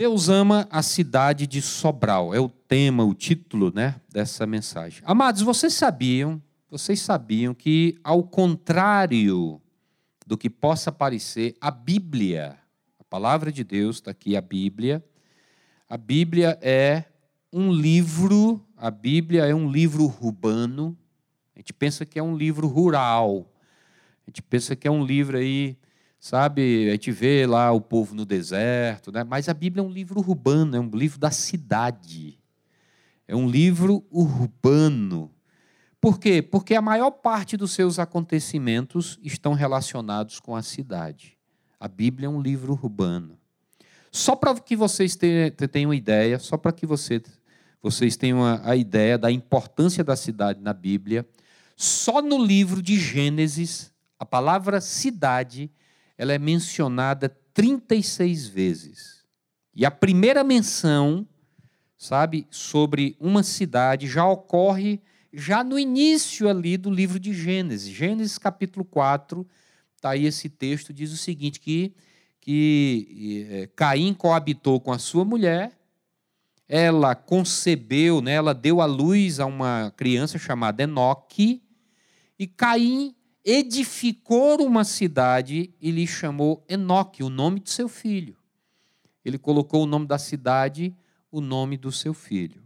Deus ama a cidade de Sobral. É o tema, o título, né, dessa mensagem. Amados, vocês sabiam, vocês sabiam que ao contrário do que possa parecer, a Bíblia, a palavra de Deus está aqui, a Bíblia, a Bíblia é um livro, a Bíblia é um livro urbano. A gente pensa que é um livro rural. A gente pensa que é um livro aí Sabe, a gente vê lá o povo no deserto, né? mas a Bíblia é um livro urbano, é um livro da cidade. É um livro urbano. Por quê? Porque a maior parte dos seus acontecimentos estão relacionados com a cidade. A Bíblia é um livro urbano. Só para que vocês tenham ideia, só para que você, vocês tenham a, a ideia da importância da cidade na Bíblia, só no livro de Gênesis, a palavra cidade ela é mencionada 36 vezes. E a primeira menção, sabe, sobre uma cidade já ocorre já no início ali do livro de Gênesis. Gênesis capítulo 4, está aí esse texto, diz o seguinte, que, que é, Caim coabitou com a sua mulher, ela concebeu, né, ela deu à luz a uma criança chamada Enoque, e Caim edificou uma cidade e lhe chamou Enoque, o nome de seu filho. Ele colocou o nome da cidade, o nome do seu filho.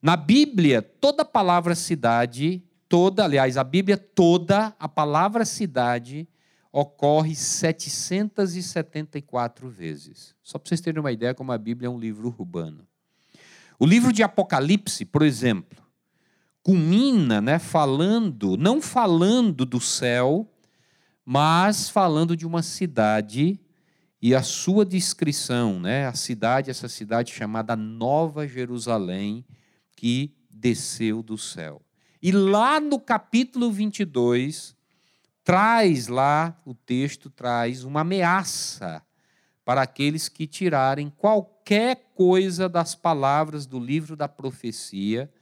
Na Bíblia, toda a palavra cidade, toda, aliás, a Bíblia toda, a palavra cidade ocorre 774 vezes. Só para vocês terem uma ideia como a Bíblia é um livro urbano. O livro de Apocalipse, por exemplo, culmina, né, falando, não falando do céu, mas falando de uma cidade e a sua descrição, né, a cidade, essa cidade chamada Nova Jerusalém, que desceu do céu. E lá no capítulo 22, traz lá, o texto traz uma ameaça para aqueles que tirarem qualquer coisa das palavras do livro da profecia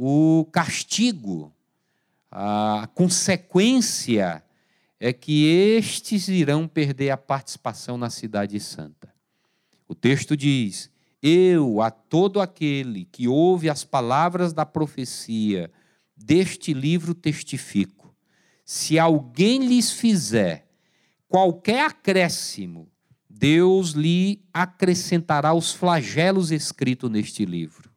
o castigo, a consequência é que estes irão perder a participação na cidade santa. O texto diz: Eu, a todo aquele que ouve as palavras da profecia deste livro, testifico: se alguém lhes fizer qualquer acréscimo, Deus lhe acrescentará os flagelos escritos neste livro.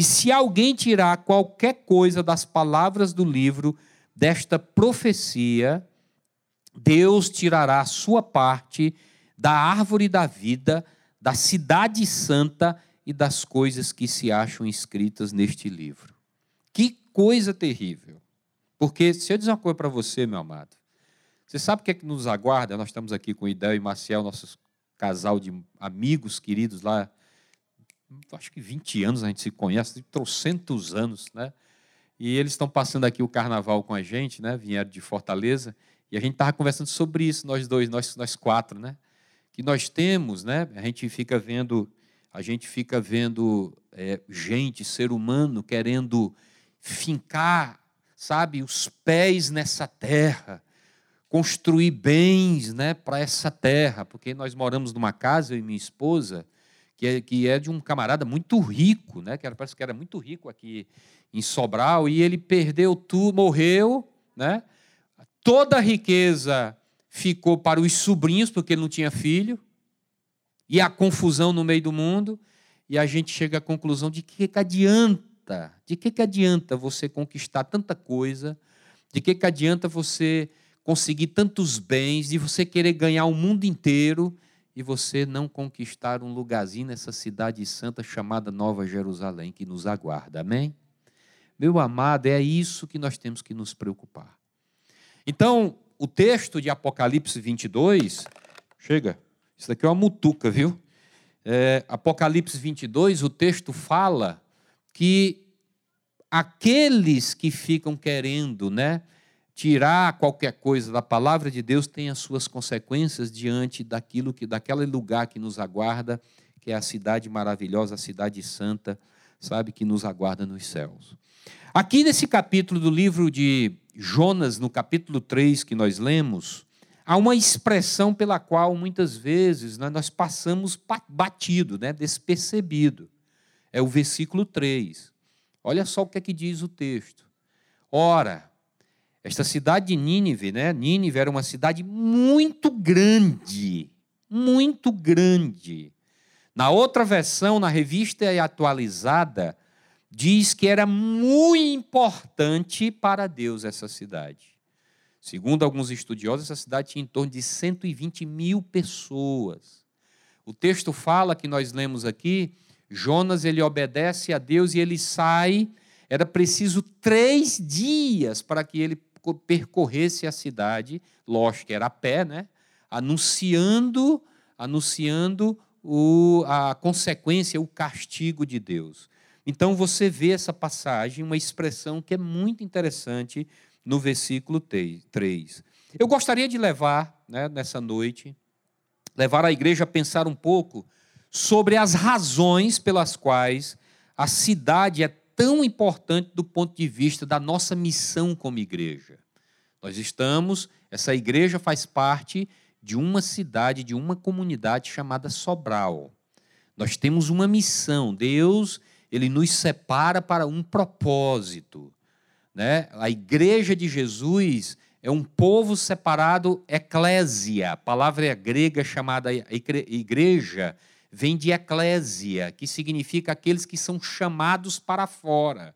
E se alguém tirar qualquer coisa das palavras do livro desta profecia, Deus tirará a sua parte da árvore da vida, da cidade santa e das coisas que se acham escritas neste livro. Que coisa terrível. Porque, se eu dizer uma coisa para você, meu amado, você sabe o que é que nos aguarda? Nós estamos aqui com o Idel e Marcial, nossos casal de amigos queridos lá acho que 20 anos a gente se conhece, trocentos anos, né? E eles estão passando aqui o carnaval com a gente, né? Vieram de Fortaleza e a gente estava conversando sobre isso, nós dois, nós, nós quatro, né? Que nós temos, né? A gente fica vendo, a gente fica vendo é, gente, ser humano, querendo fincar, sabe, os pés nessa terra, construir bens, né, para essa terra, porque nós moramos numa casa eu e minha esposa que é, que é de um camarada muito rico, né? que era, parece que era muito rico aqui em Sobral, e ele perdeu tudo, morreu, né? toda a riqueza ficou para os sobrinhos, porque ele não tinha filho, e a confusão no meio do mundo, e a gente chega à conclusão de que, que adianta, de que, que adianta você conquistar tanta coisa, de que, que adianta você conseguir tantos bens, de você querer ganhar o mundo inteiro e você não conquistar um lugarzinho nessa cidade santa chamada Nova Jerusalém que nos aguarda. Amém? Meu amado, é isso que nós temos que nos preocupar. Então, o texto de Apocalipse 22, chega, isso daqui é uma mutuca, viu? É, Apocalipse 22, o texto fala que aqueles que ficam querendo, né, tirar qualquer coisa da palavra de Deus tem as suas consequências diante daquilo que daquele lugar que nos aguarda, que é a cidade maravilhosa, a cidade santa, sabe que nos aguarda nos céus. Aqui nesse capítulo do livro de Jonas, no capítulo 3 que nós lemos, há uma expressão pela qual muitas vezes né, nós passamos batido, né, despercebido. É o versículo 3. Olha só o que é que diz o texto. Ora, esta cidade de Nínive, né? Nínive era uma cidade muito grande, muito grande. Na outra versão, na revista atualizada, diz que era muito importante para Deus essa cidade. Segundo alguns estudiosos, essa cidade tinha em torno de 120 mil pessoas. O texto fala que nós lemos aqui, Jonas ele obedece a Deus e ele sai. Era preciso três dias para que ele percorresse a cidade, lógico que era a pé, né? Anunciando, anunciando o, a consequência, o castigo de Deus. Então você vê essa passagem, uma expressão que é muito interessante no versículo 3. Eu gostaria de levar, né, nessa noite, levar a igreja a pensar um pouco sobre as razões pelas quais a cidade é tão importante do ponto de vista da nossa missão como igreja. Nós estamos, essa igreja faz parte de uma cidade, de uma comunidade chamada Sobral. Nós temos uma missão. Deus, ele nos separa para um propósito. Né? A igreja de Jesus é um povo separado, eclésia. Palavra é grega chamada igreja vem de eclésia, que significa aqueles que são chamados para fora.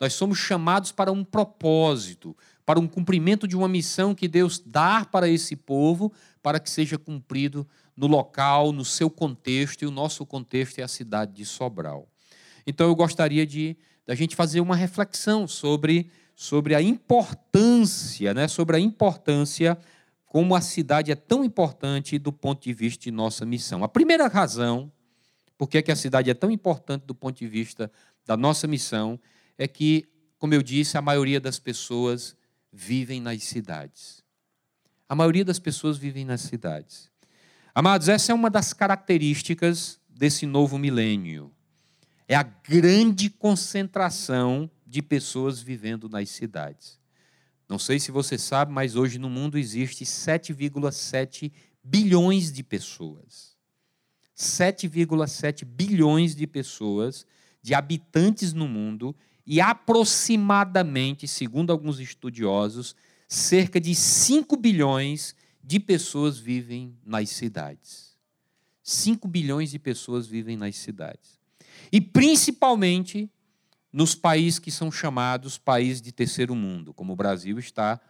Nós somos chamados para um propósito, para um cumprimento de uma missão que Deus dá para esse povo, para que seja cumprido no local, no seu contexto, e o nosso contexto é a cidade de Sobral. Então eu gostaria de da gente fazer uma reflexão sobre, sobre a importância, né, sobre a importância como a cidade é tão importante do ponto de vista de nossa missão. A primeira razão por que, é que a cidade é tão importante do ponto de vista da nossa missão é que, como eu disse, a maioria das pessoas vivem nas cidades. A maioria das pessoas vivem nas cidades. Amados, essa é uma das características desse novo milênio é a grande concentração de pessoas vivendo nas cidades. Não sei se você sabe, mas hoje no mundo existe 7,7 bilhões de pessoas. 7,7 bilhões de pessoas, de habitantes no mundo, e aproximadamente, segundo alguns estudiosos, cerca de 5 bilhões de pessoas vivem nas cidades. 5 bilhões de pessoas vivem nas cidades. E principalmente nos países que são chamados países de terceiro mundo, como o Brasil está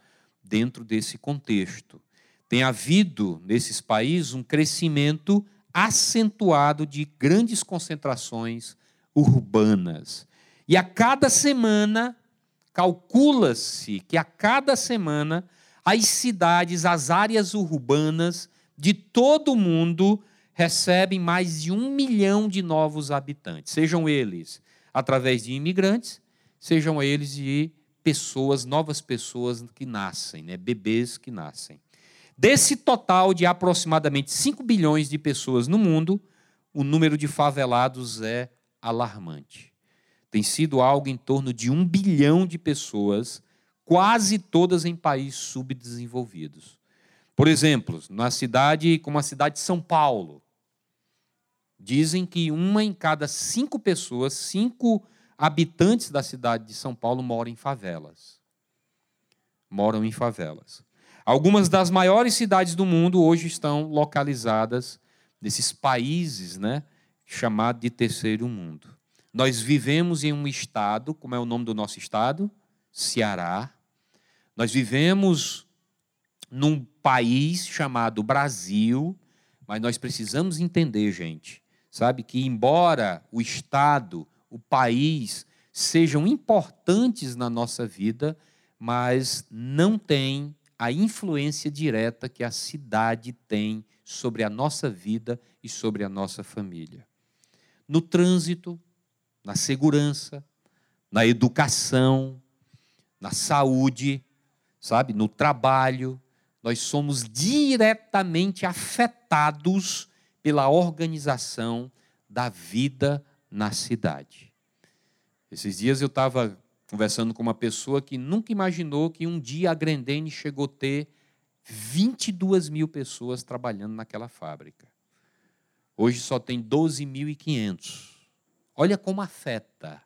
dentro desse contexto. Tem havido nesses países um crescimento acentuado de grandes concentrações urbanas. E a cada semana, calcula-se que a cada semana as cidades, as áreas urbanas de todo o mundo recebem mais de um milhão de novos habitantes, sejam eles através de imigrantes, sejam eles de pessoas, novas pessoas que nascem, né? bebês que nascem. Desse total de aproximadamente 5 bilhões de pessoas no mundo, o número de favelados é alarmante. Tem sido algo em torno de um bilhão de pessoas, quase todas em países subdesenvolvidos. Por exemplo, na cidade como a cidade de São Paulo, Dizem que uma em cada cinco pessoas, cinco habitantes da cidade de São Paulo moram em favelas. Moram em favelas. Algumas das maiores cidades do mundo hoje estão localizadas nesses países, né, chamado de terceiro mundo. Nós vivemos em um estado, como é o nome do nosso estado? Ceará. Nós vivemos num país chamado Brasil, mas nós precisamos entender, gente, sabe? Que, embora o Estado, o país, sejam importantes na nossa vida, mas não tem a influência direta que a cidade tem sobre a nossa vida e sobre a nossa família. No trânsito, na segurança, na educação, na saúde, sabe, no trabalho, nós somos diretamente afetados pela organização da vida na cidade. Esses dias eu estava conversando com uma pessoa que nunca imaginou que um dia a Grendene chegou a ter 22 mil pessoas trabalhando naquela fábrica. Hoje só tem 12.500. Olha como afeta.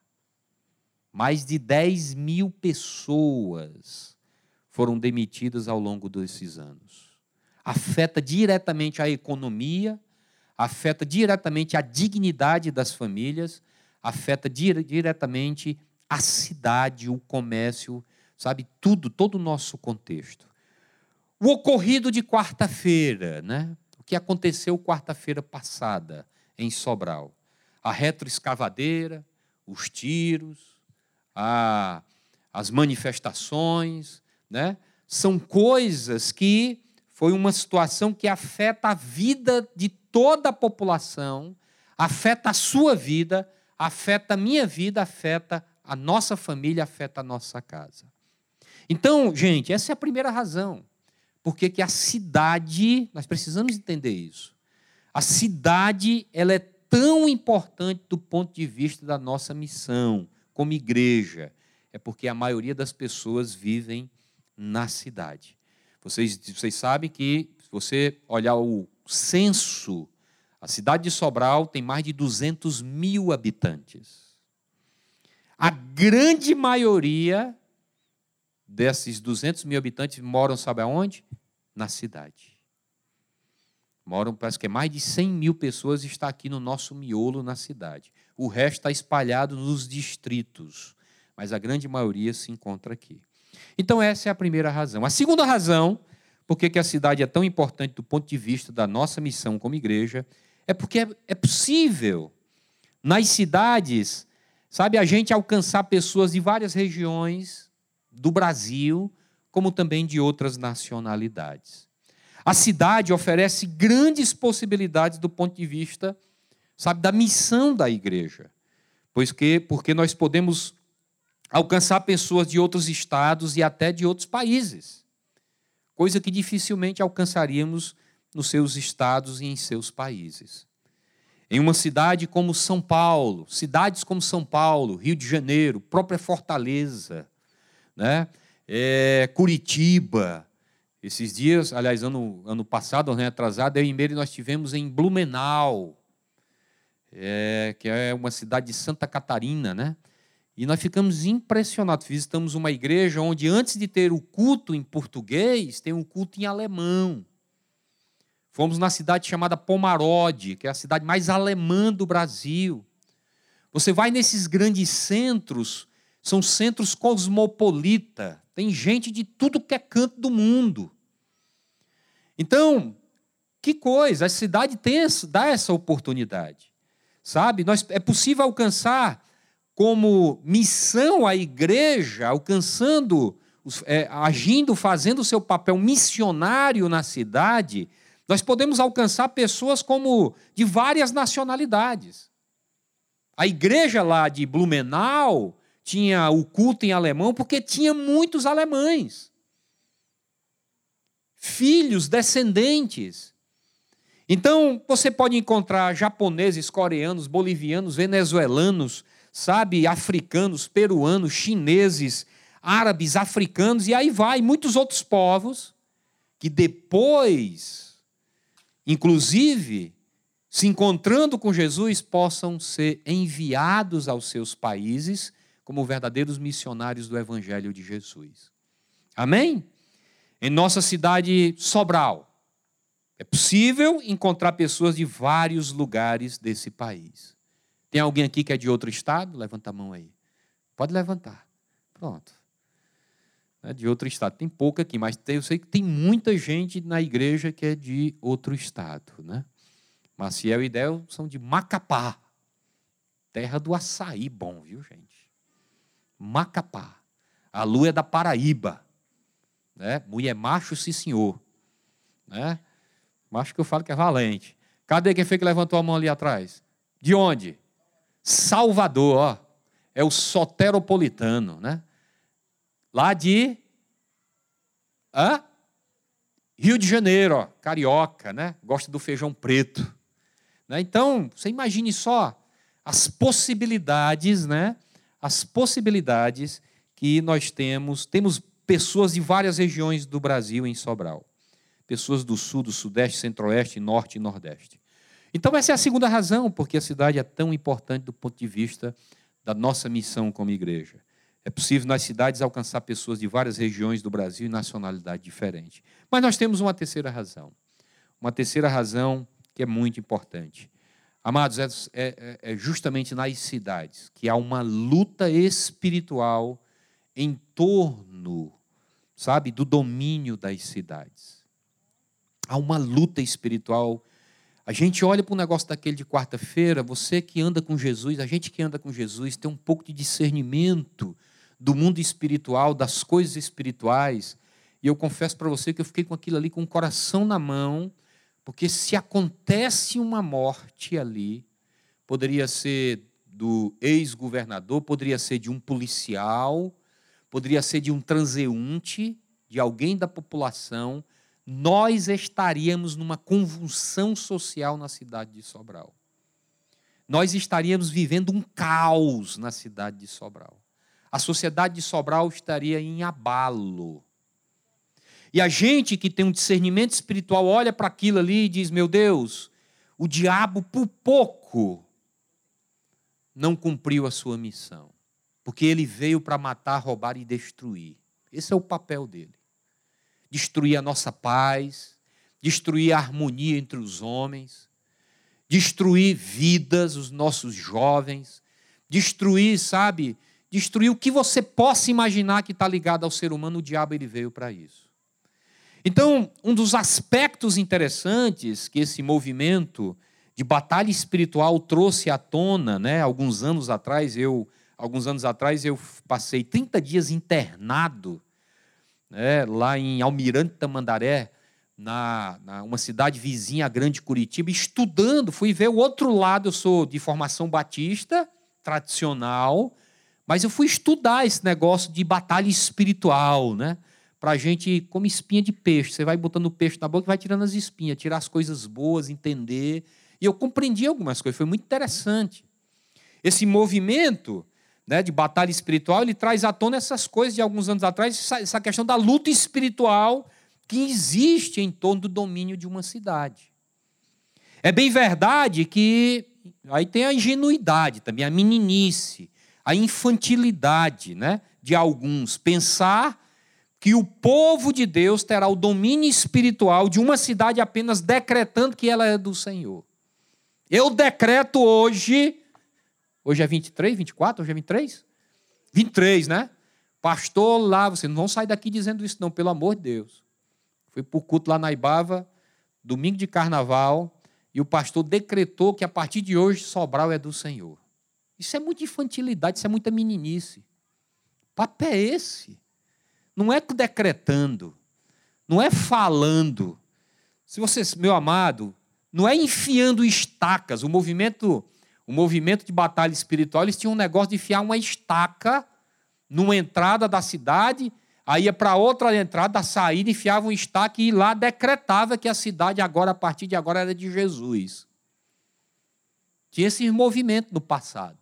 Mais de 10 mil pessoas foram demitidas ao longo desses anos. Afeta diretamente a economia, afeta diretamente a dignidade das famílias, afeta dire diretamente a cidade, o comércio, sabe, tudo, todo o nosso contexto. O ocorrido de quarta-feira, né? O que aconteceu quarta-feira passada em Sobral? A retroescavadeira, os tiros, a, as manifestações, né? São coisas que foi uma situação que afeta a vida de toda a população, afeta a sua vida, afeta a minha vida, afeta a nossa família, afeta a nossa casa. Então, gente, essa é a primeira razão. Porque que a cidade, nós precisamos entender isso. A cidade, ela é tão importante do ponto de vista da nossa missão como igreja. É porque a maioria das pessoas vivem na cidade. Vocês, vocês sabem que, se você olhar o censo, a cidade de Sobral tem mais de 200 mil habitantes. A grande maioria desses 200 mil habitantes moram, sabe aonde? Na cidade. Moram, parece que é mais de 100 mil pessoas está aqui no nosso miolo na cidade. O resto está espalhado nos distritos, mas a grande maioria se encontra aqui. Então, essa é a primeira razão. A segunda razão, por que a cidade é tão importante do ponto de vista da nossa missão como igreja, é porque é, é possível, nas cidades, sabe, a gente alcançar pessoas de várias regiões do Brasil, como também de outras nacionalidades. A cidade oferece grandes possibilidades do ponto de vista, sabe, da missão da igreja. Pois que, porque nós podemos alcançar pessoas de outros estados e até de outros países, coisa que dificilmente alcançaríamos nos seus estados e em seus países. Em uma cidade como São Paulo, cidades como São Paulo, Rio de Janeiro, própria Fortaleza, né? É, Curitiba. Esses dias, aliás, ano, ano passado, ano atrasado, eu e Meire nós tivemos em Blumenau, é, que é uma cidade de Santa Catarina, né? E nós ficamos impressionados. Visitamos uma igreja onde, antes de ter o culto em português, tem um culto em alemão. Fomos na cidade chamada Pomarode, que é a cidade mais alemã do Brasil. Você vai nesses grandes centros, são centros cosmopolita, tem gente de tudo que é canto do mundo. Então, que coisa, a cidade tem, dá essa oportunidade. Sabe? Nós, é possível alcançar como missão a igreja, alcançando, é, agindo, fazendo o seu papel missionário na cidade, nós podemos alcançar pessoas como de várias nacionalidades. A igreja lá de Blumenau tinha o culto em alemão porque tinha muitos alemães. Filhos, descendentes. Então, você pode encontrar japoneses, coreanos, bolivianos, venezuelanos, sabe, africanos, peruanos, chineses, árabes, africanos, e aí vai, muitos outros povos que depois inclusive, se encontrando com Jesus, possam ser enviados aos seus países como verdadeiros missionários do Evangelho de Jesus. Amém? Em nossa cidade Sobral, é possível encontrar pessoas de vários lugares desse país. Tem alguém aqui que é de outro estado? Levanta a mão aí. Pode levantar. Pronto né, de outro estado. Tem pouco aqui, mas eu sei que tem muita gente na igreja que é de outro estado. Né? Maciel e Del são de Macapá, terra do açaí bom, viu, gente? Macapá. A lua é da Paraíba. Né? Mulher macho, sim senhor. Né? Macho que eu falo que é valente. Cadê quem foi que levantou a mão ali atrás? De onde? Salvador, ó. É o soteropolitano, né? lá de hã? Rio de Janeiro, ó, carioca, né? Gosta do feijão preto. Né? Então, você imagine só as possibilidades, né? As possibilidades que nós temos. Temos pessoas de várias regiões do Brasil em Sobral. pessoas do sul, do sudeste, centro-oeste, norte e nordeste. Então, essa é a segunda razão porque a cidade é tão importante do ponto de vista da nossa missão como igreja. É possível nas cidades alcançar pessoas de várias regiões do Brasil e nacionalidade diferente. Mas nós temos uma terceira razão. Uma terceira razão que é muito importante. Amados, é, é, é justamente nas cidades que há uma luta espiritual em torno, sabe, do domínio das cidades. Há uma luta espiritual a gente olha para o negócio daquele de quarta-feira, você que anda com Jesus, a gente que anda com Jesus, tem um pouco de discernimento do mundo espiritual, das coisas espirituais. E eu confesso para você que eu fiquei com aquilo ali com o coração na mão, porque se acontece uma morte ali, poderia ser do ex-governador, poderia ser de um policial, poderia ser de um transeunte, de alguém da população nós estaríamos numa convulsão social na cidade de Sobral. Nós estaríamos vivendo um caos na cidade de Sobral. A sociedade de Sobral estaria em abalo. E a gente que tem um discernimento espiritual olha para aquilo ali e diz: Meu Deus, o diabo por pouco não cumpriu a sua missão, porque ele veio para matar, roubar e destruir. Esse é o papel dele destruir a nossa paz, destruir a harmonia entre os homens, destruir vidas, os nossos jovens, destruir, sabe, destruir o que você possa imaginar que está ligado ao ser humano, o diabo ele veio para isso. Então, um dos aspectos interessantes que esse movimento de batalha espiritual trouxe à tona, né, alguns anos atrás, eu alguns anos atrás eu passei 30 dias internado né, lá em Almirante Tamandaré, na, na, uma cidade vizinha a Grande Curitiba, estudando, fui ver o outro lado. Eu sou de formação batista, tradicional, mas eu fui estudar esse negócio de batalha espiritual, né? Para a gente, como espinha de peixe. Você vai botando o peixe na boca e vai tirando as espinhas, tirar as coisas boas, entender. E eu compreendi algumas coisas, foi muito interessante. Esse movimento né, de batalha espiritual, ele traz à tona essas coisas de alguns anos atrás, essa questão da luta espiritual que existe em torno do domínio de uma cidade. É bem verdade que aí tem a ingenuidade também, a meninice, a infantilidade né, de alguns. Pensar que o povo de Deus terá o domínio espiritual de uma cidade apenas decretando que ela é do Senhor. Eu decreto hoje Hoje é 23, 24, hoje é 23? 23, né? Pastor lá, vocês não vão sair daqui dizendo isso, não, pelo amor de Deus. Fui para o culto lá na Ibava, domingo de carnaval, e o pastor decretou que a partir de hoje Sobral é do Senhor. Isso é muita infantilidade, isso é muita meninice. papo é esse? Não é decretando, não é falando. Se você, meu amado, não é enfiando estacas. O movimento o movimento de batalha espiritual, eles tinham um negócio de enfiar uma estaca numa entrada da cidade, aí ia para outra entrada, da saída, enfiava um estaca e lá decretava que a cidade agora, a partir de agora, era de Jesus. Tinha esse movimento no passado.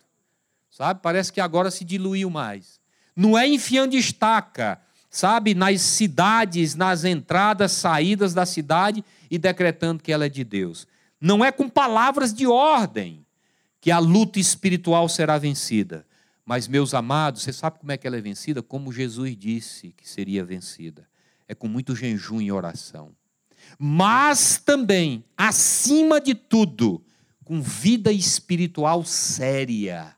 Sabe? Parece que agora se diluiu mais. Não é enfiando estaca, sabe, nas cidades, nas entradas, saídas da cidade e decretando que ela é de Deus. Não é com palavras de ordem que a luta espiritual será vencida. Mas, meus amados, você sabe como é que ela é vencida? Como Jesus disse que seria vencida. É com muito jejum e oração. Mas também, acima de tudo, com vida espiritual séria,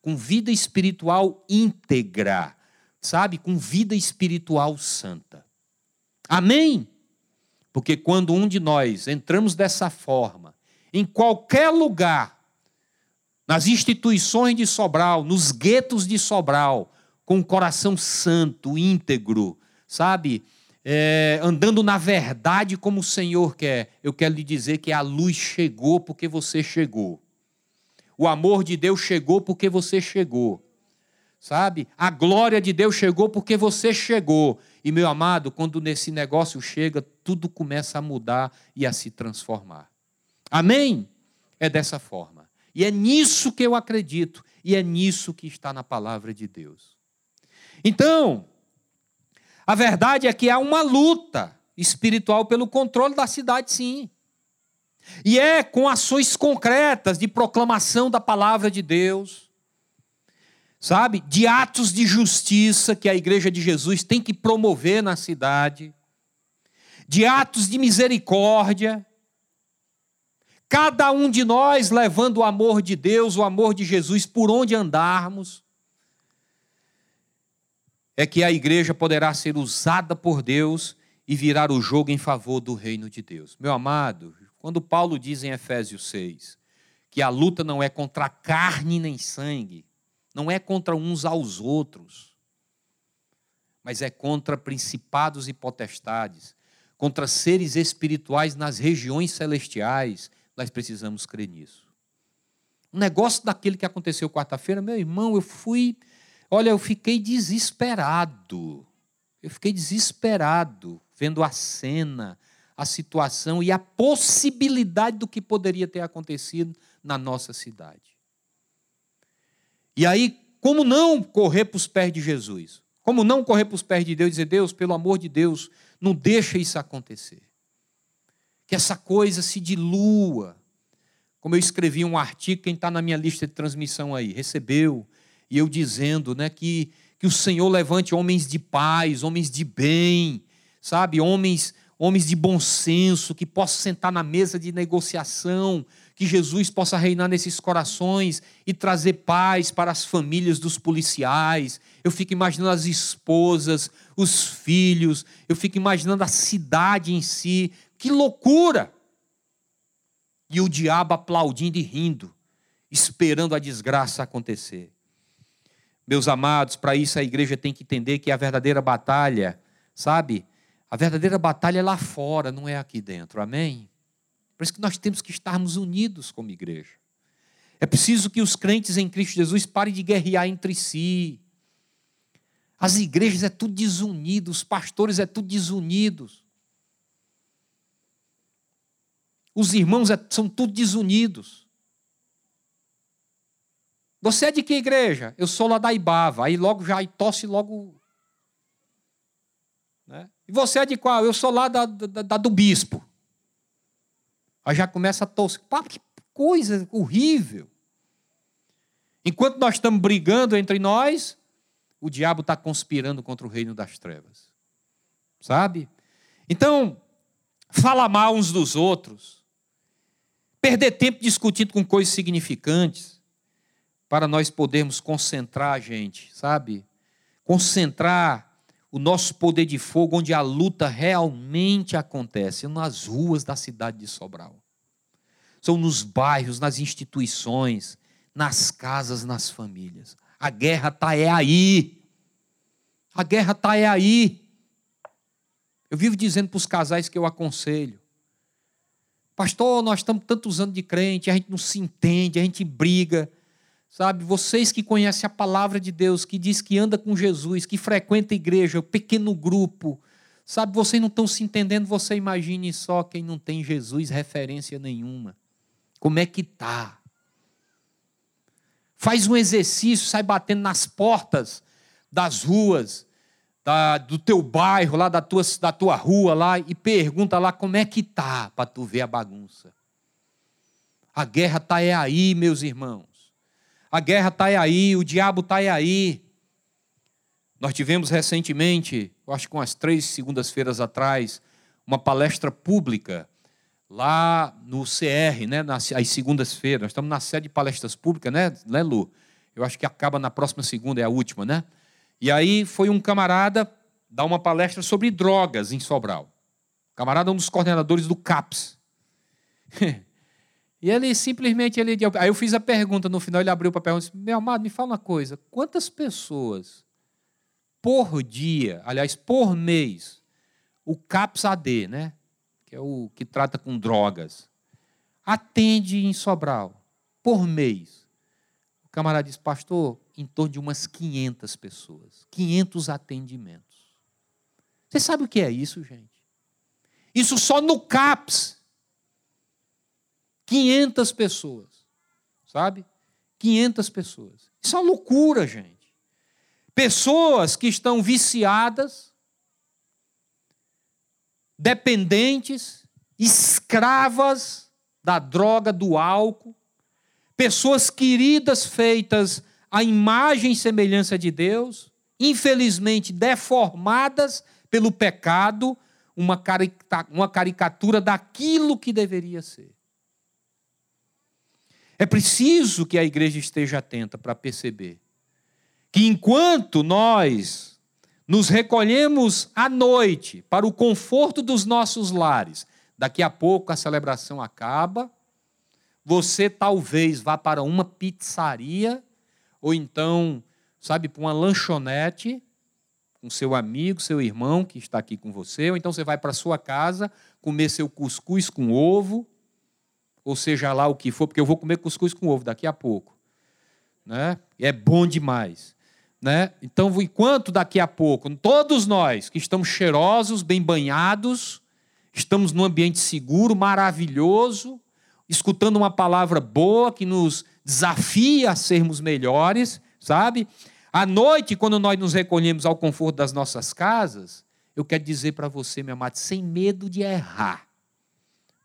com vida espiritual íntegra, sabe? Com vida espiritual santa. Amém? Porque quando um de nós entramos dessa forma, em qualquer lugar, nas instituições de Sobral, nos guetos de Sobral, com um coração santo, íntegro, sabe? É, andando na verdade como o Senhor quer. Eu quero lhe dizer que a luz chegou porque você chegou. O amor de Deus chegou porque você chegou. Sabe? A glória de Deus chegou porque você chegou. E, meu amado, quando nesse negócio chega, tudo começa a mudar e a se transformar. Amém? É dessa forma. E é nisso que eu acredito, e é nisso que está na palavra de Deus. Então, a verdade é que há uma luta espiritual pelo controle da cidade, sim. E é com ações concretas de proclamação da palavra de Deus, sabe? De atos de justiça que a igreja de Jesus tem que promover na cidade, de atos de misericórdia. Cada um de nós levando o amor de Deus, o amor de Jesus por onde andarmos, é que a igreja poderá ser usada por Deus e virar o jogo em favor do reino de Deus. Meu amado, quando Paulo diz em Efésios 6 que a luta não é contra carne nem sangue, não é contra uns aos outros, mas é contra principados e potestades, contra seres espirituais nas regiões celestiais, nós precisamos crer nisso. Um negócio daquele que aconteceu quarta-feira, meu irmão, eu fui, olha, eu fiquei desesperado. Eu fiquei desesperado vendo a cena, a situação e a possibilidade do que poderia ter acontecido na nossa cidade. E aí, como não correr para os pés de Jesus? Como não correr para os pés de Deus e dizer, Deus, pelo amor de Deus, não deixa isso acontecer. Que essa coisa se dilua. Como eu escrevi um artigo, quem está na minha lista de transmissão aí, recebeu, e eu dizendo né, que, que o Senhor levante homens de paz, homens de bem, sabe, homens homens de bom senso, que possam sentar na mesa de negociação, que Jesus possa reinar nesses corações e trazer paz para as famílias dos policiais. Eu fico imaginando as esposas, os filhos, eu fico imaginando a cidade em si. Que loucura! E o diabo aplaudindo e rindo, esperando a desgraça acontecer. Meus amados, para isso a igreja tem que entender que a verdadeira batalha, sabe, a verdadeira batalha é lá fora, não é aqui dentro. Amém? Por isso que nós temos que estarmos unidos como igreja. É preciso que os crentes em Cristo Jesus parem de guerrear entre si. As igrejas é tudo desunido, os pastores é tudo desunidos. Os irmãos é, são tudo desunidos. Você é de que igreja? Eu sou lá da Ibava. Aí logo já aí tosse logo né? E você é de qual? Eu sou lá da, da, da do bispo. Aí já começa a tosse. Pá, que coisa horrível. Enquanto nós estamos brigando entre nós, o diabo está conspirando contra o reino das trevas. Sabe? Então, fala mal uns dos outros. Perder tempo discutindo com coisas significantes. Para nós podermos concentrar, gente, sabe? Concentrar o nosso poder de fogo, onde a luta realmente acontece, nas ruas da cidade de Sobral. São nos bairros, nas instituições, nas casas, nas famílias. A guerra está é aí. A guerra está é aí. Eu vivo dizendo para os casais que eu aconselho. Pastor, nós estamos tantos anos de crente, a gente não se entende, a gente briga. Sabe, vocês que conhecem a palavra de Deus, que diz que anda com Jesus, que frequenta a igreja, o pequeno grupo, sabe, vocês não estão se entendendo, você imagine só quem não tem Jesus referência nenhuma. Como é que tá? Faz um exercício, sai batendo nas portas das ruas, da, do teu bairro, lá da tua, da tua rua lá, e pergunta lá como é que tá, para tu ver a bagunça. A guerra está é aí, meus irmãos. A guerra está aí, o diabo está aí. Nós tivemos recentemente, eu acho que umas três segundas-feiras atrás, uma palestra pública lá no CR, né, nas segundas-feiras. Nós estamos na sede de palestras públicas, né, né, Lu? Eu acho que acaba na próxima segunda, é a última, né? E aí foi um camarada dar uma palestra sobre drogas em Sobral. O camarada é um dos coordenadores do CAPS. E ele simplesmente, ele, aí eu fiz a pergunta, no final ele abriu para pergunta, disse, meu amado, me fala uma coisa, quantas pessoas por dia, aliás, por mês, o CAPS-AD, né, que é o que trata com drogas, atende em Sobral, por mês? Camarada disse, pastor, em torno de umas 500 pessoas, 500 atendimentos. Você sabe o que é isso, gente? Isso só no CAPS. 500 pessoas, sabe? 500 pessoas. Isso é uma loucura, gente. Pessoas que estão viciadas, dependentes, escravas da droga, do álcool, pessoas queridas feitas à imagem e semelhança de Deus, infelizmente deformadas pelo pecado, uma caricatura daquilo que deveria ser. É preciso que a igreja esteja atenta para perceber que enquanto nós nos recolhemos à noite para o conforto dos nossos lares, daqui a pouco a celebração acaba, você talvez vá para uma pizzaria ou então, sabe, para uma lanchonete com seu amigo, seu irmão que está aqui com você, ou então você vai para sua casa comer seu cuscuz com ovo, ou seja lá o que for, porque eu vou comer cuscuz com ovo daqui a pouco. Né? É bom demais. Né? Então, enquanto daqui a pouco, todos nós que estamos cheirosos, bem banhados, estamos num ambiente seguro, maravilhoso, escutando uma palavra boa que nos desafia a sermos melhores, sabe? À noite, quando nós nos recolhemos ao conforto das nossas casas, eu quero dizer para você, meu amado, sem medo de errar,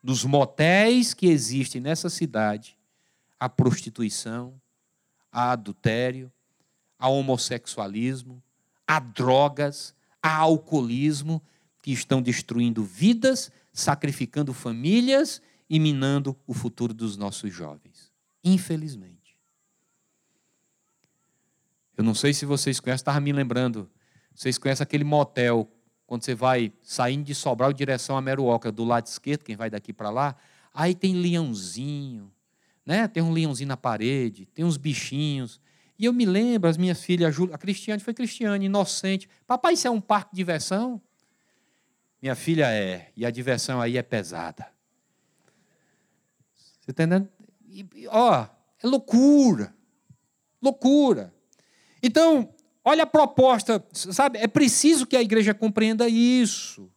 nos motéis que existem nessa cidade, a prostituição, a adultério, a homossexualismo, a drogas, a alcoolismo, que estão destruindo vidas, sacrificando famílias e minando o futuro dos nossos jovens. Infelizmente. Eu não sei se vocês conhecem, estava me lembrando. Vocês conhecem aquele motel quando você vai saindo de Sobral em direção a Meruoca, do lado esquerdo, quem vai daqui para lá, aí tem leãozinho, né? tem um leãozinho na parede, tem uns bichinhos. E eu me lembro, as minhas filhas, a, a Cristiane foi Cristiane, inocente. Papai, isso é um parque de diversão? Minha filha é, e a diversão aí é pesada. Você está entendendo? Ó, é loucura. Loucura. Então, Olha a proposta, sabe? É preciso que a igreja compreenda isso.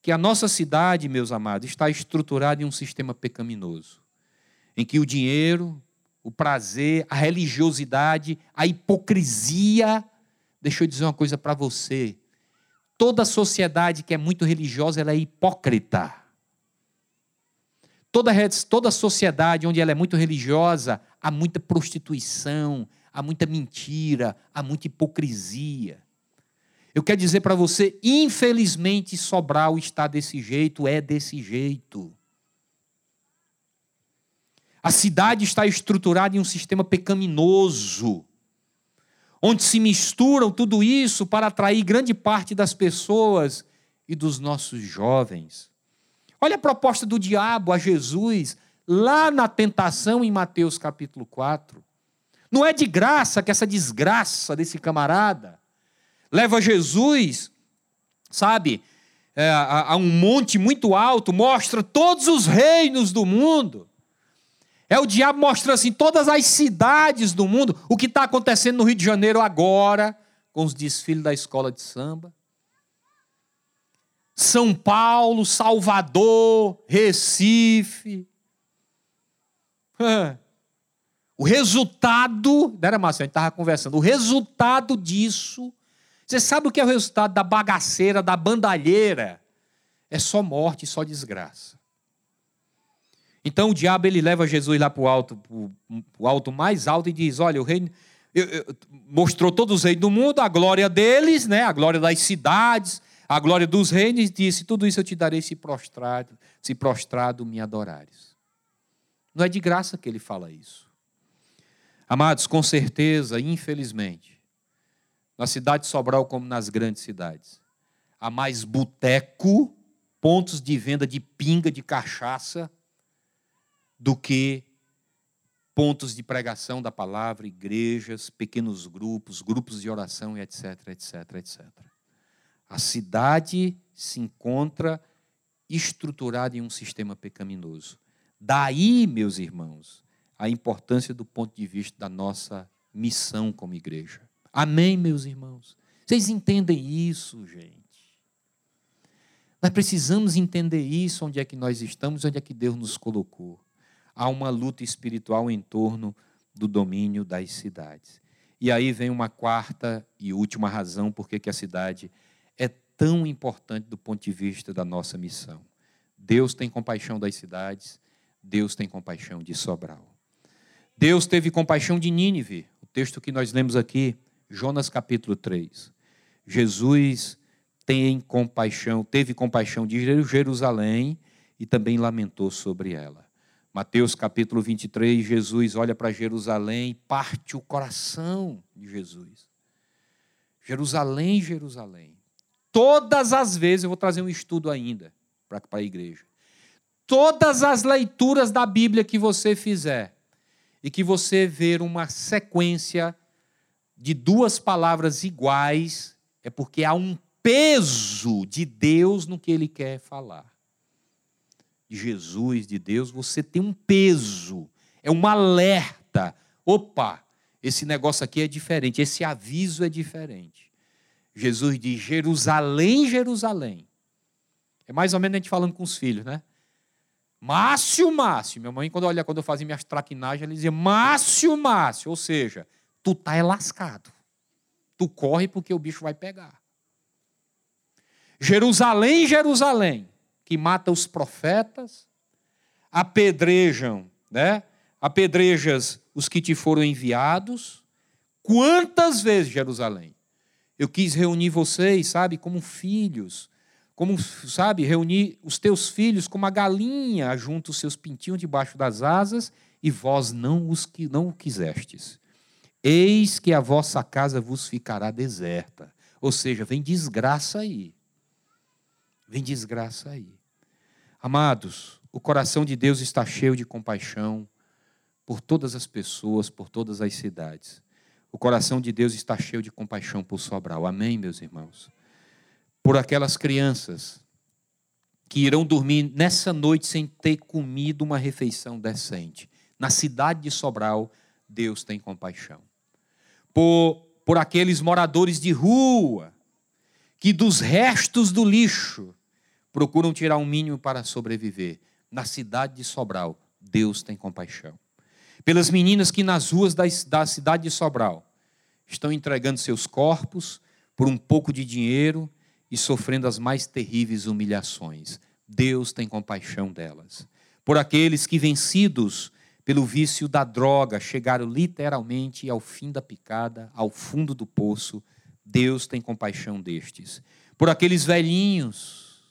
Que a nossa cidade, meus amados, está estruturada em um sistema pecaminoso. Em que o dinheiro, o prazer, a religiosidade, a hipocrisia. Deixa eu dizer uma coisa para você. Toda sociedade que é muito religiosa, ela é hipócrita. Toda, toda sociedade onde ela é muito religiosa, há muita prostituição, há muita mentira, há muita hipocrisia. Eu quero dizer para você, infelizmente, Sobral está desse jeito, é desse jeito. A cidade está estruturada em um sistema pecaminoso, onde se misturam tudo isso para atrair grande parte das pessoas e dos nossos jovens. Olha a proposta do diabo a Jesus, lá na tentação em Mateus capítulo 4. Não é de graça que essa desgraça desse camarada leva Jesus, sabe, é, a, a um monte muito alto, mostra todos os reinos do mundo. É o diabo mostrando assim todas as cidades do mundo, o que está acontecendo no Rio de Janeiro agora, com os desfiles da escola de samba. São Paulo, Salvador, Recife. O resultado, não era Márcio, a gente estava conversando, o resultado disso, você sabe o que é o resultado da bagaceira, da bandalheira? É só morte, só desgraça. Então o diabo ele leva Jesus lá para o alto, o alto mais alto e diz: Olha, o reino eu, eu, mostrou todos os reis do mundo, a glória deles, né, a glória das cidades, a glória dos reinos, e disse: Tudo isso eu te darei se prostrado, se prostrado me adorares. Não é de graça que ele fala isso. Amados, com certeza, infelizmente, na cidade de Sobral, como nas grandes cidades, há mais boteco, pontos de venda de pinga, de cachaça, do que pontos de pregação da palavra, igrejas, pequenos grupos, grupos de oração, etc, etc, etc. A cidade se encontra estruturada em um sistema pecaminoso. Daí, meus irmãos, a importância do ponto de vista da nossa missão como igreja. Amém, meus irmãos? Vocês entendem isso, gente? Nós precisamos entender isso, onde é que nós estamos, onde é que Deus nos colocou. Há uma luta espiritual em torno do domínio das cidades. E aí vem uma quarta e última razão por que a cidade tão importante do ponto de vista da nossa missão. Deus tem compaixão das cidades, Deus tem compaixão de Sobral. Deus teve compaixão de Nínive, o texto que nós lemos aqui, Jonas capítulo 3. Jesus tem compaixão, teve compaixão de Jerusalém e também lamentou sobre ela. Mateus capítulo 23, Jesus olha para Jerusalém parte o coração de Jesus. Jerusalém, Jerusalém. Todas as vezes, eu vou trazer um estudo ainda para a igreja. Todas as leituras da Bíblia que você fizer e que você ver uma sequência de duas palavras iguais, é porque há um peso de Deus no que ele quer falar. De Jesus, de Deus, você tem um peso, é um alerta. Opa, esse negócio aqui é diferente, esse aviso é diferente. Jesus diz: Jerusalém, Jerusalém. É mais ou menos a gente falando com os filhos, né? Márcio, Márcio. Minha mãe, quando olha, quando eu fazia minhas traquinagens, ela dizia: Márcio, Márcio. Ou seja, tu tá é lascado. Tu corre porque o bicho vai pegar. Jerusalém, Jerusalém, que mata os profetas, apedrejam, né? Apedrejas os que te foram enviados. Quantas vezes, Jerusalém? Eu quis reunir vocês, sabe, como filhos, como, sabe, reunir os teus filhos como a galinha junto os seus pintinhos debaixo das asas, e vós não os que não o quisestes. Eis que a vossa casa vos ficará deserta. Ou seja, vem desgraça aí. Vem desgraça aí. Amados, o coração de Deus está cheio de compaixão por todas as pessoas, por todas as cidades. O coração de Deus está cheio de compaixão por Sobral. Amém, meus irmãos? Por aquelas crianças que irão dormir nessa noite sem ter comido uma refeição decente. Na cidade de Sobral, Deus tem compaixão. Por, por aqueles moradores de rua que dos restos do lixo procuram tirar um mínimo para sobreviver. Na cidade de Sobral, Deus tem compaixão. Pelas meninas que nas ruas da, da cidade de Sobral estão entregando seus corpos por um pouco de dinheiro e sofrendo as mais terríveis humilhações. Deus tem compaixão delas. Por aqueles que, vencidos pelo vício da droga, chegaram literalmente ao fim da picada, ao fundo do poço, Deus tem compaixão destes. Por aqueles velhinhos,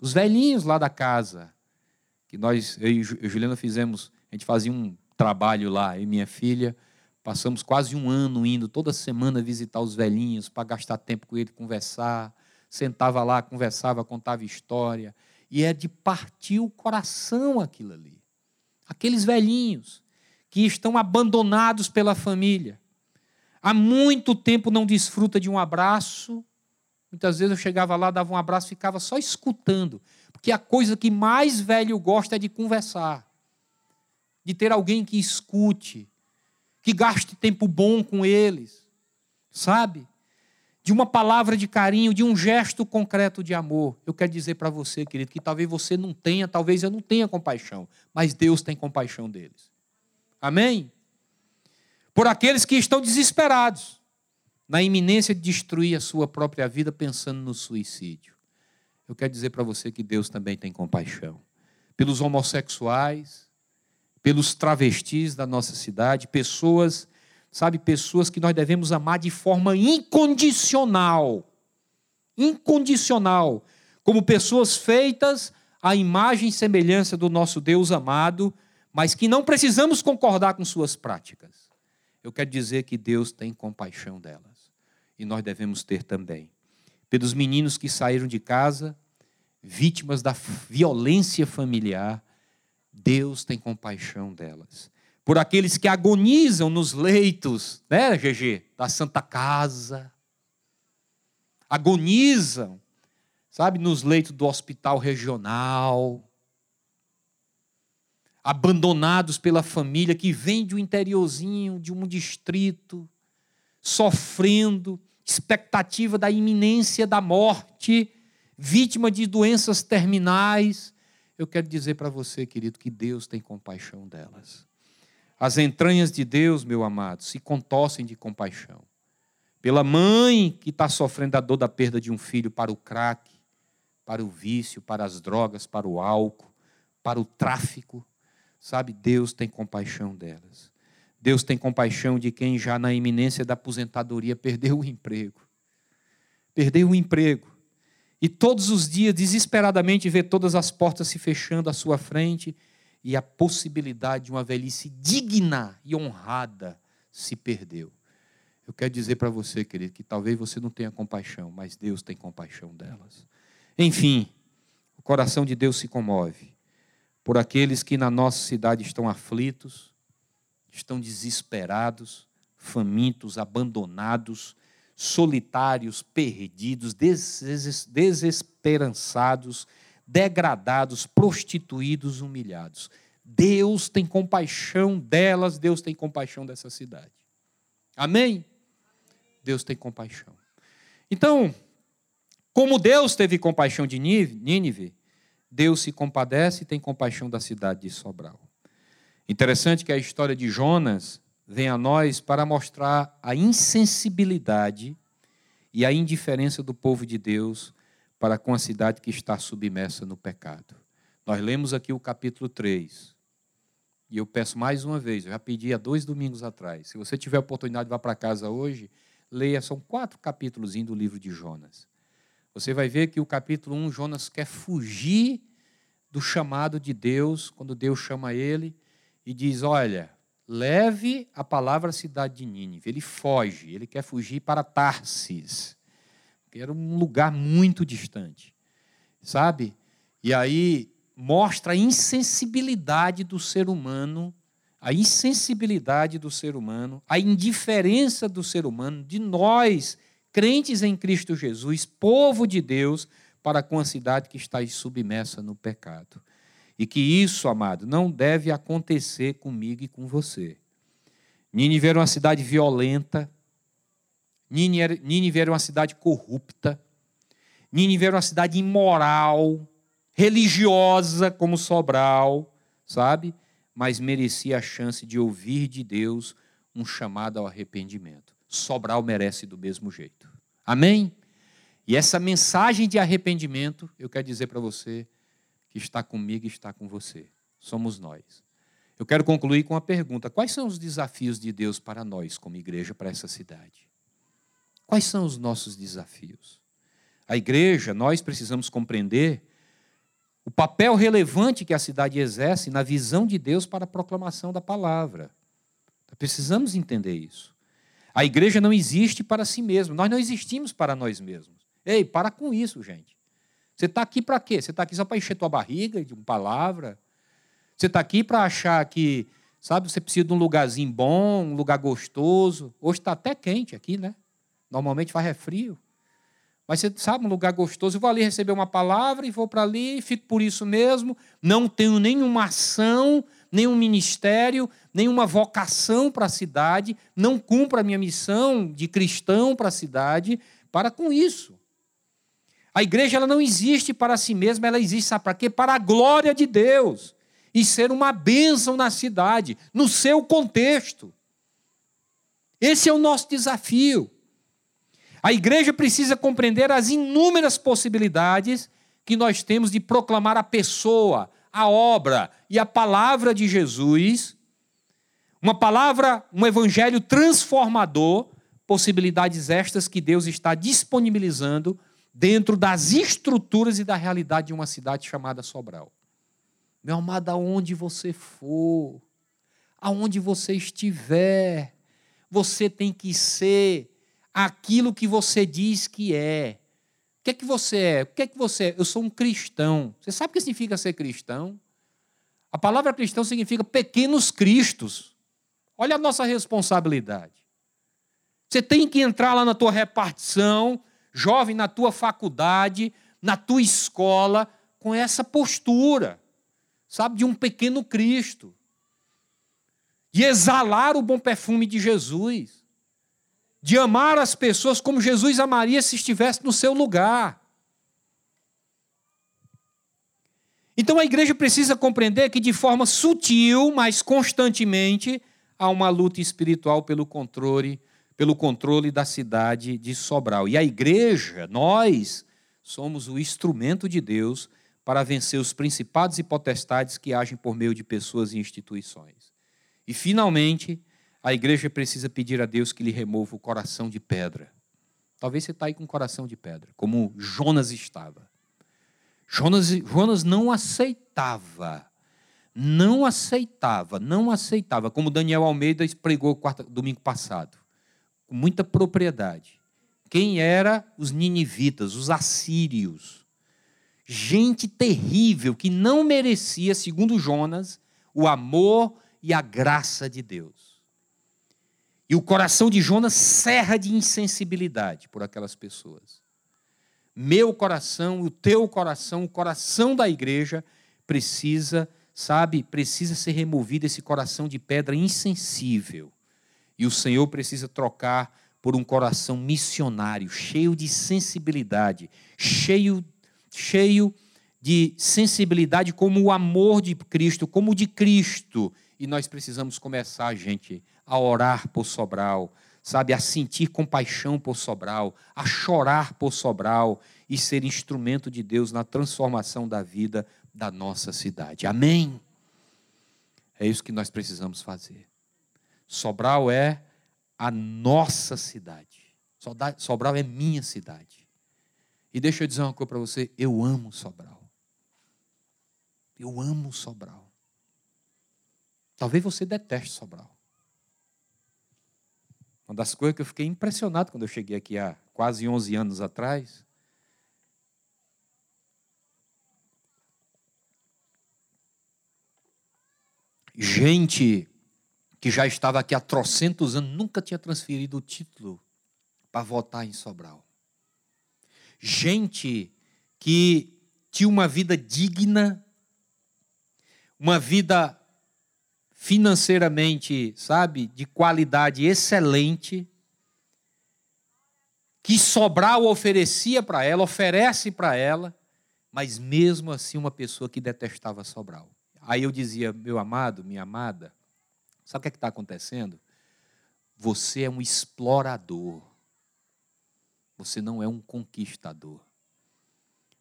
os velhinhos lá da casa, que nós, eu e Juliana fizemos, a gente fazia um trabalho lá, e minha filha, Passamos quase um ano indo toda semana visitar os velhinhos para gastar tempo com ele, conversar. Sentava lá, conversava, contava história. E é de partir o coração aquilo ali. Aqueles velhinhos que estão abandonados pela família. Há muito tempo não desfruta de um abraço. Muitas vezes eu chegava lá, dava um abraço, ficava só escutando. Porque a coisa que mais velho gosta é de conversar. De ter alguém que escute, que gaste tempo bom com eles, sabe? De uma palavra de carinho, de um gesto concreto de amor. Eu quero dizer para você, querido, que talvez você não tenha, talvez eu não tenha compaixão, mas Deus tem compaixão deles. Amém? Por aqueles que estão desesperados, na iminência de destruir a sua própria vida pensando no suicídio. Eu quero dizer para você que Deus também tem compaixão. Pelos homossexuais, pelos travestis da nossa cidade, pessoas, sabe, pessoas que nós devemos amar de forma incondicional. Incondicional. Como pessoas feitas à imagem e semelhança do nosso Deus amado, mas que não precisamos concordar com suas práticas. Eu quero dizer que Deus tem compaixão delas. E nós devemos ter também. Pelos meninos que saíram de casa, vítimas da violência familiar, Deus tem compaixão delas. Por aqueles que agonizam nos leitos, né, GG, da Santa Casa. Agonizam, sabe, nos leitos do hospital regional. Abandonados pela família que vem de um interiorzinho, de um distrito, sofrendo, expectativa da iminência da morte, vítima de doenças terminais eu quero dizer para você, querido, que Deus tem compaixão delas. As entranhas de Deus, meu amado, se contossem de compaixão pela mãe que está sofrendo a dor da perda de um filho para o crack, para o vício, para as drogas, para o álcool, para o tráfico. Sabe, Deus tem compaixão delas. Deus tem compaixão de quem já na iminência da aposentadoria perdeu o emprego. Perdeu o emprego. E todos os dias, desesperadamente, vê todas as portas se fechando à sua frente e a possibilidade de uma velhice digna e honrada se perdeu. Eu quero dizer para você, querido, que talvez você não tenha compaixão, mas Deus tem compaixão delas. Enfim, o coração de Deus se comove por aqueles que na nossa cidade estão aflitos, estão desesperados, famintos, abandonados, solitários, perdidos, desesperançados, degradados, prostituídos, humilhados. Deus tem compaixão delas, Deus tem compaixão dessa cidade. Amém? Deus tem compaixão. Então, como Deus teve compaixão de Nínive, Deus se compadece e tem compaixão da cidade de Sobral. Interessante que a história de Jonas vem a nós para mostrar a insensibilidade e a indiferença do povo de Deus para com a cidade que está submersa no pecado. Nós lemos aqui o capítulo 3. E eu peço mais uma vez, eu já pedi há dois domingos atrás. Se você tiver oportunidade, vá para casa hoje leia, são quatro capítulos do livro de Jonas. Você vai ver que o capítulo 1, Jonas quer fugir do chamado de Deus, quando Deus chama ele e diz: Olha, leve a palavra à cidade de Nínive. Ele foge, ele quer fugir para Tarsis, que era um lugar muito distante, sabe? E aí mostra a insensibilidade do ser humano a insensibilidade do ser humano, a indiferença do ser humano, de nós, crentes em Cristo Jesus, povo de Deus, para com a cidade que está submersa no pecado. E que isso, amado, não deve acontecer comigo e com você. Nínive era uma cidade violenta, Nínive era uma cidade corrupta, Nínive era uma cidade imoral, religiosa como Sobral, sabe? mas merecia a chance de ouvir de Deus um chamado ao arrependimento. Sobral merece do mesmo jeito. Amém? E essa mensagem de arrependimento, eu quero dizer para você que está comigo e está com você. Somos nós. Eu quero concluir com uma pergunta: quais são os desafios de Deus para nós, como igreja, para essa cidade? Quais são os nossos desafios? A igreja, nós precisamos compreender o papel relevante que a cidade exerce na visão de Deus para a proclamação da palavra. Precisamos entender isso. A igreja não existe para si mesma, nós não existimos para nós mesmos. Ei, para com isso, gente. Você está aqui para quê? Você está aqui só para encher tua barriga de uma palavra? Você está aqui para achar que, sabe, você precisa de um lugarzinho bom, um lugar gostoso. Hoje está até quente aqui, né? Normalmente faz é frio. Mas você sabe, um lugar gostoso. Eu vou ali receber uma palavra e vou para ali, fico por isso mesmo. Não tenho nenhuma ação, nenhum ministério, nenhuma vocação para a cidade. Não cumpro a minha missão de cristão para a cidade. Para com isso. A igreja ela não existe para si mesma, ela existe para quê? Para a glória de Deus. E ser uma bênção na cidade, no seu contexto. Esse é o nosso desafio. A igreja precisa compreender as inúmeras possibilidades que nós temos de proclamar a pessoa, a obra e a palavra de Jesus, uma palavra, um evangelho transformador, possibilidades estas que Deus está disponibilizando dentro das estruturas e da realidade de uma cidade chamada Sobral. Meu amado, aonde você for, aonde você estiver, você tem que ser aquilo que você diz que é. O que é que você é? O que é que você é? Eu sou um cristão. Você sabe o que significa ser cristão? A palavra cristão significa pequenos cristos. Olha a nossa responsabilidade. Você tem que entrar lá na tua repartição, jovem, na tua faculdade, na tua escola, com essa postura, sabe, de um pequeno Cristo. De exalar o bom perfume de Jesus de amar as pessoas como Jesus amaria se estivesse no seu lugar. Então a igreja precisa compreender que de forma sutil, mas constantemente, há uma luta espiritual pelo controle, pelo controle da cidade de Sobral. E a igreja, nós, somos o instrumento de Deus para vencer os principados e potestades que agem por meio de pessoas e instituições. E, finalmente, a igreja precisa pedir a Deus que lhe remova o coração de pedra. Talvez você está aí com o coração de pedra, como Jonas estava. Jonas, Jonas não aceitava, não aceitava, não aceitava, como Daniel Almeida pregou quarta, domingo passado, com muita propriedade. Quem era os ninivitas, os assírios? Gente terrível que não merecia, segundo Jonas, o amor e a graça de Deus. E o coração de Jonas serra de insensibilidade por aquelas pessoas. Meu coração, o teu coração, o coração da igreja precisa, sabe, precisa ser removido esse coração de pedra insensível. E o Senhor precisa trocar por um coração missionário, cheio de sensibilidade, cheio, cheio de sensibilidade como o amor de Cristo, como o de Cristo. E nós precisamos começar, gente, a orar por Sobral, sabe, a sentir compaixão por Sobral, a chorar por Sobral e ser instrumento de Deus na transformação da vida da nossa cidade. Amém? É isso que nós precisamos fazer. Sobral é a nossa cidade. Sobral é minha cidade. E deixa eu dizer uma coisa para você: eu amo Sobral. Eu amo Sobral. Talvez você deteste Sobral. Uma das coisas que eu fiquei impressionado quando eu cheguei aqui há quase 11 anos atrás. Gente que já estava aqui há trocentos anos, nunca tinha transferido o título para votar em Sobral. Gente que tinha uma vida digna, uma vida financeiramente, sabe, de qualidade excelente, que Sobral oferecia para ela, oferece para ela, mas mesmo assim uma pessoa que detestava Sobral. Aí eu dizia, meu amado, minha amada, Sabe o que é está acontecendo? Você é um explorador. Você não é um conquistador.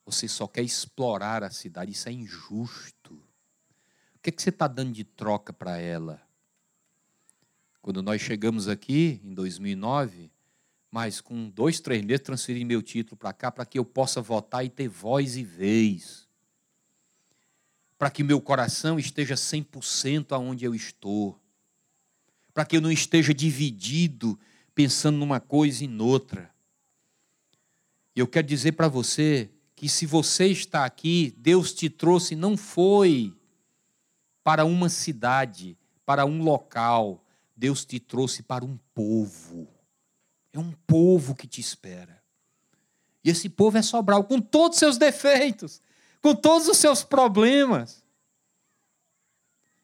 Você só quer explorar a cidade. Isso é injusto. O que, é que você está dando de troca para ela? Quando nós chegamos aqui, em 2009, mas com dois, três meses, transferi meu título para cá para que eu possa votar e ter voz e vez. Para que meu coração esteja 100% aonde eu estou para que eu não esteja dividido, pensando numa coisa e noutra. E eu quero dizer para você que se você está aqui, Deus te trouxe não foi para uma cidade, para um local, Deus te trouxe para um povo. É um povo que te espera. E esse povo é Sobral, com todos os seus defeitos, com todos os seus problemas.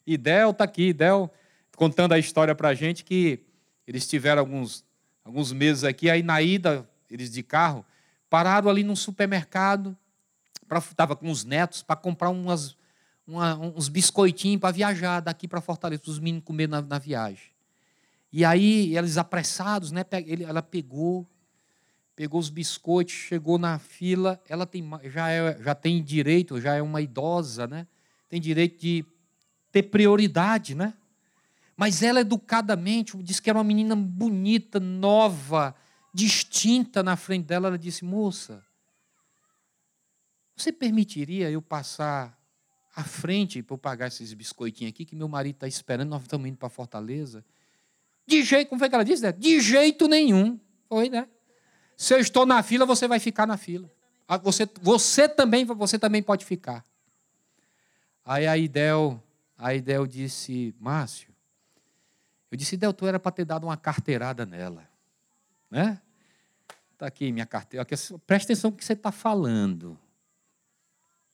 E Del está aqui, Del contando a história para a gente que eles tiveram alguns, alguns meses aqui, aí na ida, eles de carro, pararam ali num supermercado, estava com os netos, para comprar umas, uma, uns biscoitinhos para viajar daqui para Fortaleza, para os meninos comer na, na, viagem. E aí, eles apressados, né, ele, ela pegou, pegou os biscoitos, chegou na fila, ela tem, já, é, já tem direito, já é uma idosa, né? Tem direito de ter prioridade, né? Mas ela, educadamente, disse que era uma menina bonita, nova, distinta na frente dela. Ela disse: Moça, você permitiria eu passar à frente para eu pagar esses biscoitinhos aqui que meu marido está esperando? Nós estamos indo para Fortaleza. De jeito, como foi que ela disse? Né? De jeito nenhum. Foi, né? Se eu estou na fila, você vai ficar na fila. Ah, você, você também, você também pode ficar. Aí a Idel, a Idel disse, Márcio, eu disse, Deltor, era para ter dado uma carteirada nela. Né? Está aqui minha carteira. Presta atenção no que você está falando.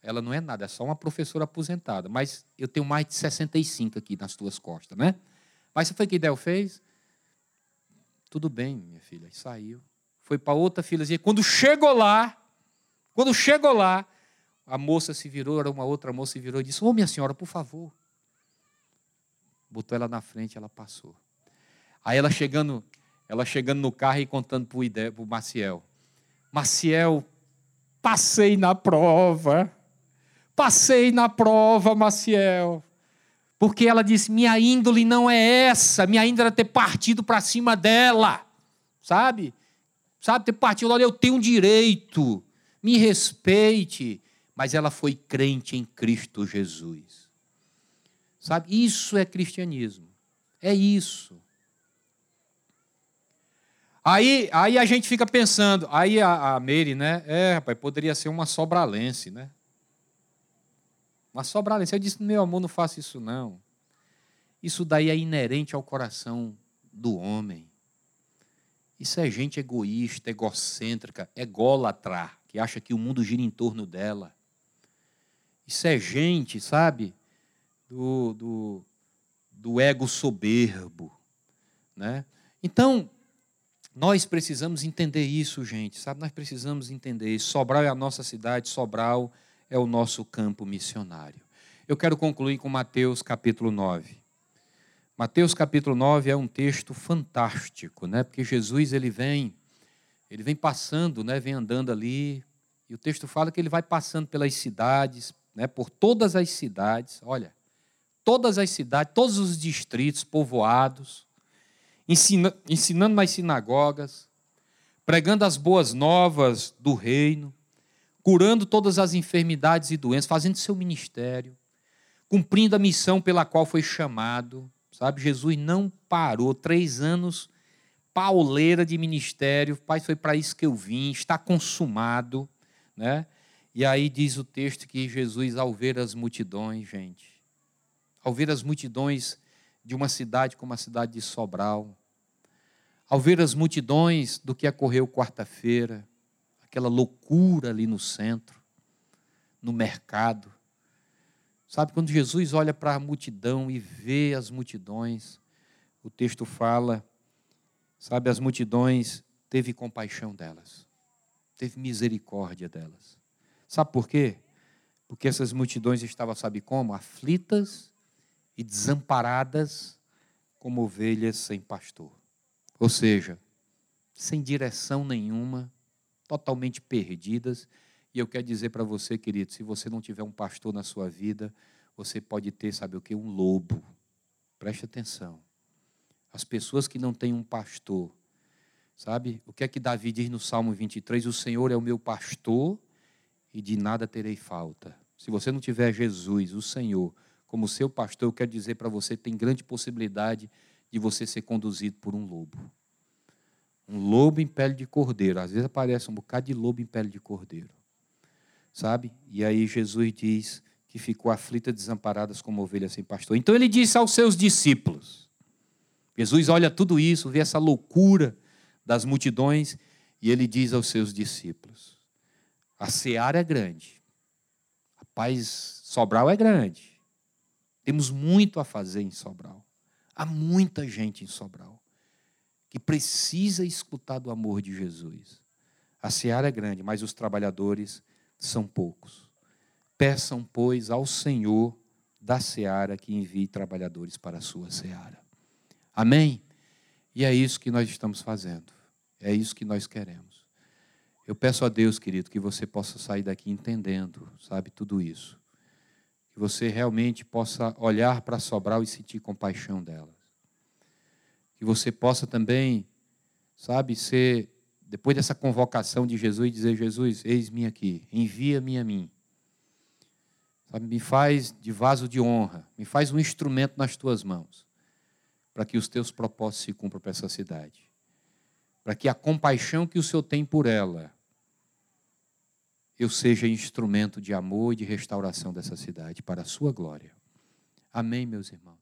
Ela não é nada, é só uma professora aposentada. Mas eu tenho mais de 65 aqui nas tuas costas, né? Mas você foi que Del fez? Tudo bem, minha filha. E saiu. Foi para outra filazinha. Quando chegou lá, quando chegou lá, a moça se virou, era uma outra moça se virou e disse: Ô, oh, minha senhora, por favor, botou ela na frente, ela passou. Aí ela chegando, ela chegando no carro e contando para o Maciel. Maciel, passei na prova. Passei na prova, Maciel. Porque ela disse: minha índole não é essa, minha índole é ter partido para cima dela. Sabe? Sabe, ter partido, olha, eu tenho um direito, me respeite. Mas ela foi crente em Cristo Jesus. Sabe? Isso é cristianismo. É isso. Aí, aí a gente fica pensando, aí a, a né? É, rapaz, poderia ser uma sobralense, né? Uma sobralense. Eu disse, meu amor, não faça isso não. Isso daí é inerente ao coração do homem. Isso é gente egoísta, egocêntrica, ególatra, que acha que o mundo gira em torno dela. Isso é gente, sabe, do, do, do ego soberbo. Né? Então, nós precisamos entender isso, gente, sabe? Nós precisamos entender isso. Sobral é a nossa cidade, Sobral é o nosso campo missionário. Eu quero concluir com Mateus capítulo 9. Mateus capítulo 9 é um texto fantástico, né? Porque Jesus ele vem, ele vem passando, né? Vem andando ali, e o texto fala que ele vai passando pelas cidades, né? Por todas as cidades, olha, todas as cidades, todos os distritos povoados, ensina, ensinando nas sinagogas, pregando as boas novas do reino, curando todas as enfermidades e doenças, fazendo seu ministério, cumprindo a missão pela qual foi chamado. Sabe, Jesus não parou, três anos, pauleira de ministério, pai, foi para isso que eu vim, está consumado, né? E aí diz o texto que Jesus, ao ver as multidões, gente, ao ver as multidões de uma cidade como a cidade de Sobral, ao ver as multidões do que ocorreu quarta-feira, aquela loucura ali no centro, no mercado. Sabe, quando Jesus olha para a multidão e vê as multidões, o texto fala, sabe, as multidões teve compaixão delas, teve misericórdia delas. Sabe por quê? Porque essas multidões estavam, sabe como? Aflitas e desamparadas como ovelhas sem pastor. Ou seja, sem direção nenhuma, totalmente perdidas. E eu quero dizer para você, querido, se você não tiver um pastor na sua vida, você pode ter, sabe o que? Um lobo. Preste atenção. As pessoas que não têm um pastor, sabe? O que é que Davi diz no Salmo 23? O Senhor é o meu pastor e de nada terei falta. Se você não tiver Jesus, o Senhor, como seu pastor, eu quero dizer para você, tem grande possibilidade de você ser conduzido por um lobo. Um lobo em pele de cordeiro. Às vezes aparece um bocado de lobo em pele de cordeiro. Sabe? E aí Jesus diz que ficou aflita, desamparadas como ovelhas sem pastor. Então ele disse aos seus discípulos. Jesus olha tudo isso, vê essa loucura das multidões, e ele diz aos seus discípulos: A seara é grande, a paz Sobral é grande, temos muito a fazer em Sobral. Há muita gente em Sobral que precisa escutar do amor de Jesus. A seara é grande, mas os trabalhadores são poucos. Peçam, pois, ao Senhor da seara que envie trabalhadores para a sua seara. Amém? E é isso que nós estamos fazendo. É isso que nós queremos. Eu peço a Deus, querido, que você possa sair daqui entendendo, sabe, tudo isso você realmente possa olhar para Sobral e sentir compaixão delas. Que você possa também, sabe, ser, depois dessa convocação de Jesus, dizer: Jesus, eis-me aqui, envia-me a mim. Sabe, me faz de vaso de honra, me faz um instrumento nas tuas mãos, para que os teus propósitos se cumpram para essa cidade. Para que a compaixão que o Senhor tem por ela eu seja instrumento de amor e de restauração dessa cidade, para a sua glória. Amém, meus irmãos.